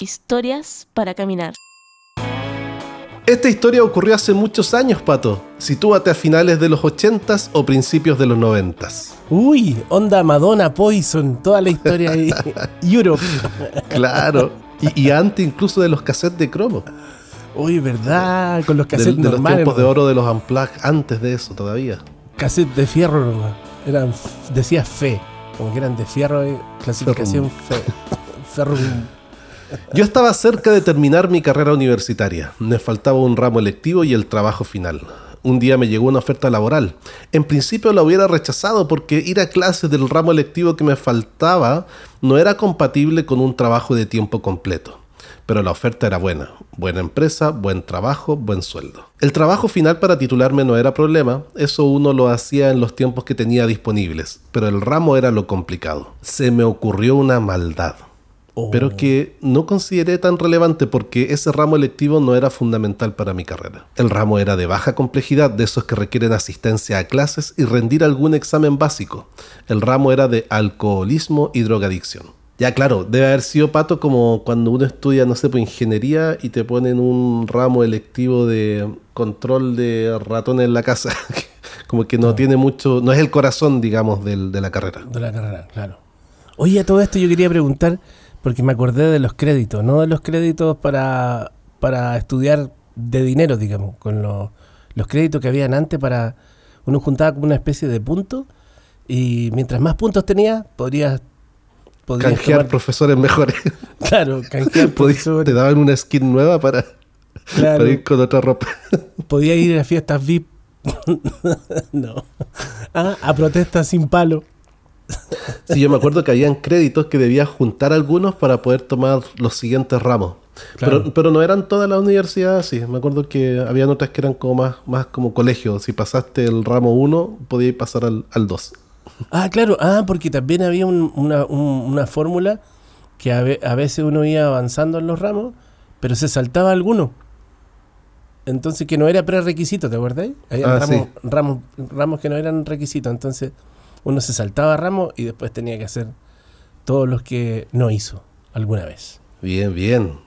Historias para caminar. Esta historia ocurrió hace muchos años, Pato. Sitúate a finales de los 80s o principios de los 90s. Uy, onda Madonna, Poison, toda la historia ahí. Europe. Claro. Y, y antes incluso de los cassettes de cromo. Uy, ¿verdad? Con los De, cassettes de los normales. tiempos de oro de los Unplugged, antes de eso todavía. Cassette de fierro nomás. Eran, decía fe. Como que eran de fierro, eh, clasificación fe. Ferrum. Yo estaba cerca de terminar mi carrera universitaria. Me faltaba un ramo electivo y el trabajo final. Un día me llegó una oferta laboral. En principio la hubiera rechazado porque ir a clases del ramo electivo que me faltaba no era compatible con un trabajo de tiempo completo. Pero la oferta era buena. Buena empresa, buen trabajo, buen sueldo. El trabajo final para titularme no era problema, eso uno lo hacía en los tiempos que tenía disponibles, pero el ramo era lo complicado. Se me ocurrió una maldad Oh. pero que no consideré tan relevante porque ese ramo electivo no era fundamental para mi carrera. El ramo era de baja complejidad, de esos que requieren asistencia a clases y rendir algún examen básico. El ramo era de alcoholismo y drogadicción. Ya claro, debe haber sido pato como cuando uno estudia, no sé, pues ingeniería y te ponen un ramo electivo de control de ratones en la casa. como que no tiene mucho, no es el corazón, digamos, del- de la carrera. De la carrera, claro. Oye, a todo esto yo quería preguntar, porque me acordé de los créditos, no de los créditos para, para estudiar de dinero, digamos, con los, los créditos que habían antes para... Uno juntaba como una especie de punto y mientras más puntos tenía, podrías... podrías Canjear tomar- profesores mejores. Claro, canjear profesores, te daban una skin nueva para, claro. para ir con otra ropa. Podía ir a fiestas VIP. no. Ah, a protestas sin palo. Sí, yo me acuerdo que habían créditos que debías juntar algunos para poder tomar los siguientes ramos. Claro. Pero, pero no eran todas las universidades así. Me acuerdo que habían otras que eran como más, más como colegio. Si pasaste el ramo 1, podías pasar al, al 2. Ah, claro. Ah, porque también había un- una, un- una fórmula que a, ve- a veces uno iba avanzando en los ramos, pero se saltaba alguno. Entonces que no era prerequisito, ¿te acuerdas? Había Ah, ramos, sí. ramos, ramos que no eran requisitos. Entonces uno se saltaba ramos y después tenía que hacer todos los que no hizo alguna vez. Bien, bien.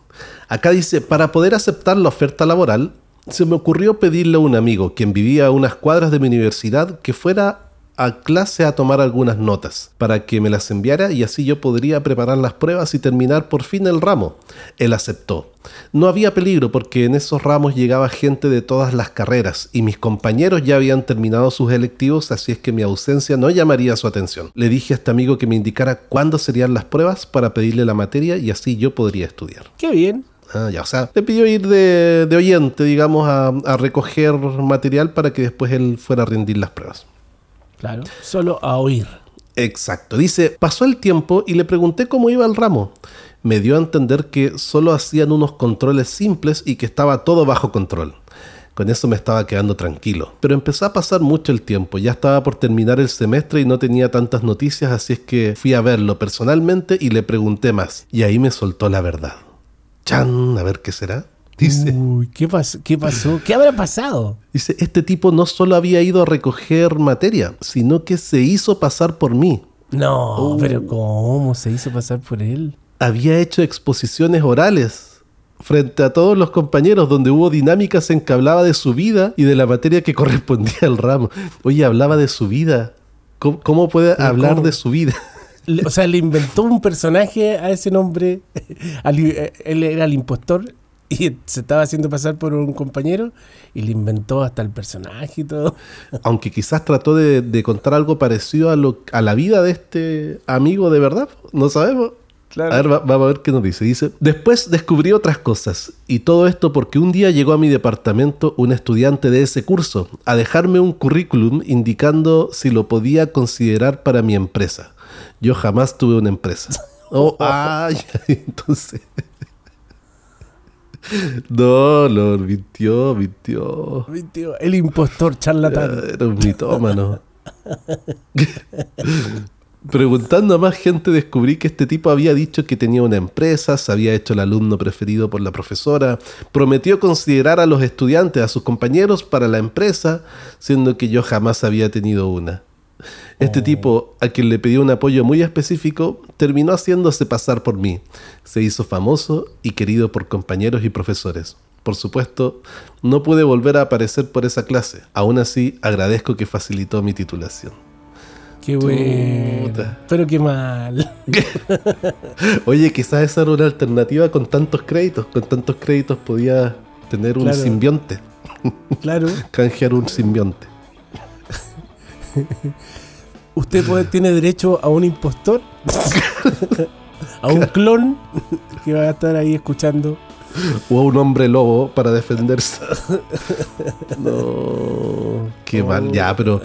Acá dice, para poder aceptar la oferta laboral, se me ocurrió pedirle a un amigo, quien vivía a unas cuadras de mi universidad, que fuera a clase a tomar algunas notas, para que me las enviara y así yo podría preparar las pruebas y terminar por fin el ramo. Él aceptó. No había peligro porque en esos ramos llegaba gente de todas las carreras y mis compañeros ya habían terminado sus electivos, así es que mi ausencia no llamaría su atención. Le dije a este amigo que me indicara cuándo serían las pruebas para pedirle la materia y así yo podría estudiar. Qué bien. Ah, ya, o sea, le pidió ir de, de oyente, digamos, a, a recoger material para que después él fuera a rendir las pruebas. Claro. Solo a oír. Exacto. Dice, pasó el tiempo y le pregunté cómo iba el ramo. Me dio a entender que solo hacían unos controles simples y que estaba todo bajo control. Con eso me estaba quedando tranquilo. Pero empezó a pasar mucho el tiempo. Ya estaba por terminar el semestre y no tenía tantas noticias, así es que fui a verlo personalmente y le pregunté más. Y ahí me soltó la verdad. Chan, a ver qué será. Dice. Uy, ¿qué, pas- ¿qué pasó? ¿Qué habrá pasado? Dice, este tipo no solo había ido a recoger materia, sino que se hizo pasar por mí. No, Oh. pero ¿cómo se hizo pasar por él? Había hecho exposiciones orales frente a todos los compañeros donde hubo dinámicas en que hablaba de su vida y de la materia que correspondía al ramo. Oye, hablaba de su vida. ¿Cómo, cómo puede Pero hablar ¿cómo? de su vida? O sea, le inventó un personaje a ese nombre. Eh, él era el impostor y se estaba haciendo pasar por un compañero y le inventó hasta el personaje y todo. Aunque quizás trató de, de contar algo parecido a, lo, a la vida de este amigo de verdad. No sabemos. Claro. A ver, va- vamos a ver qué nos dice. Dice, después descubrí otras cosas. Y todo esto porque un día llegó a mi departamento un estudiante de ese curso a dejarme un currículum indicando si lo podía considerar para mi empresa. Yo jamás tuve una empresa. Oh, ay, entonces... No, lo mintió, mintió. Tío, El impostor charlatán. Era un mitómano. Preguntando a más gente descubrí que este tipo había dicho que tenía una empresa, se había hecho el alumno preferido por la profesora, prometió considerar a los estudiantes, a sus compañeros para la empresa, siendo que yo jamás había tenido una. Este tipo, a quien le pedí un apoyo muy específico, terminó haciéndose pasar por mí. Se hizo famoso y querido por compañeros y profesores. Por supuesto, no pude volver a aparecer por esa clase. Aún así, agradezco que facilitó mi titulación. Qué bueno. Pero qué mal. Oye, quizás esa era una alternativa con tantos créditos. Con tantos créditos podía tener un simbionte, Claro. canjear un simbionte. Usted puede, tiene derecho a un impostor. a un clon que va a estar ahí escuchando. O a un hombre lobo para defenderse. no, qué Oh. mal. Ya, pero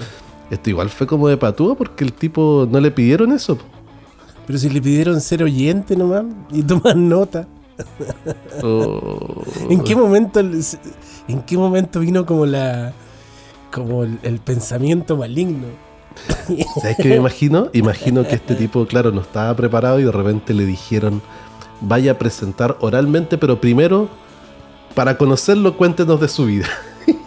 esto igual fue como de patúa porque el tipo no le pidieron eso. Pero si le pidieron ser oyente nomás y tomar nota. Oh. ¿En qué momento en qué momento vino como la como el, pensamiento maligno? ¿Sabes qué me imagino? Imagino que este tipo, claro, no estaba preparado y de repente le dijeron, vaya a presentar oralmente, pero primero, para conocerlo, cuéntenos de su vida.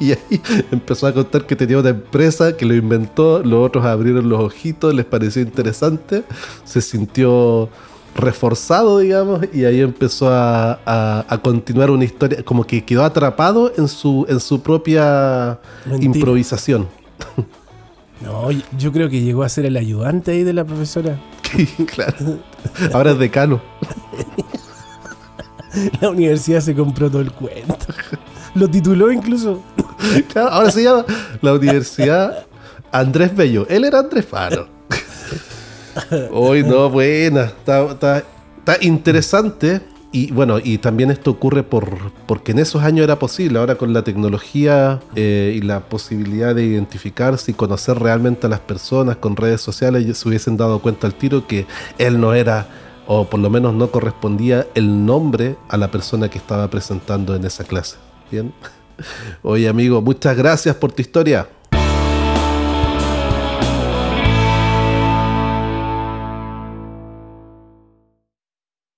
Y ahí empezó a contar que tenía una empresa que lo inventó, los otros abrieron los ojitos, les pareció interesante, se sintió reforzado, digamos, y ahí empezó a, a- a continuar una historia, como que quedó atrapado en su, en su propia Mentira. improvisación. No, yo- creo que llegó a ser el ayudante ahí de la profesora. claro. Ahora es decano. La universidad se compró todo el cuento. Lo tituló incluso. Claro, ahora se llama la Universidad Andrés Bello. Él era Andrés Faro. Hoy no, buena. Está, está- está interesante. Y bueno, y también esto ocurre por, porque en esos años era posible. Ahora con la tecnología eh, y la posibilidad de identificarse y conocer realmente a las personas con redes sociales, se hubiesen dado cuenta al tiro que él no era, o por lo menos no correspondía el nombre a la persona que estaba presentando en esa clase. Bien. Oye amigo, muchas gracias por tu historia.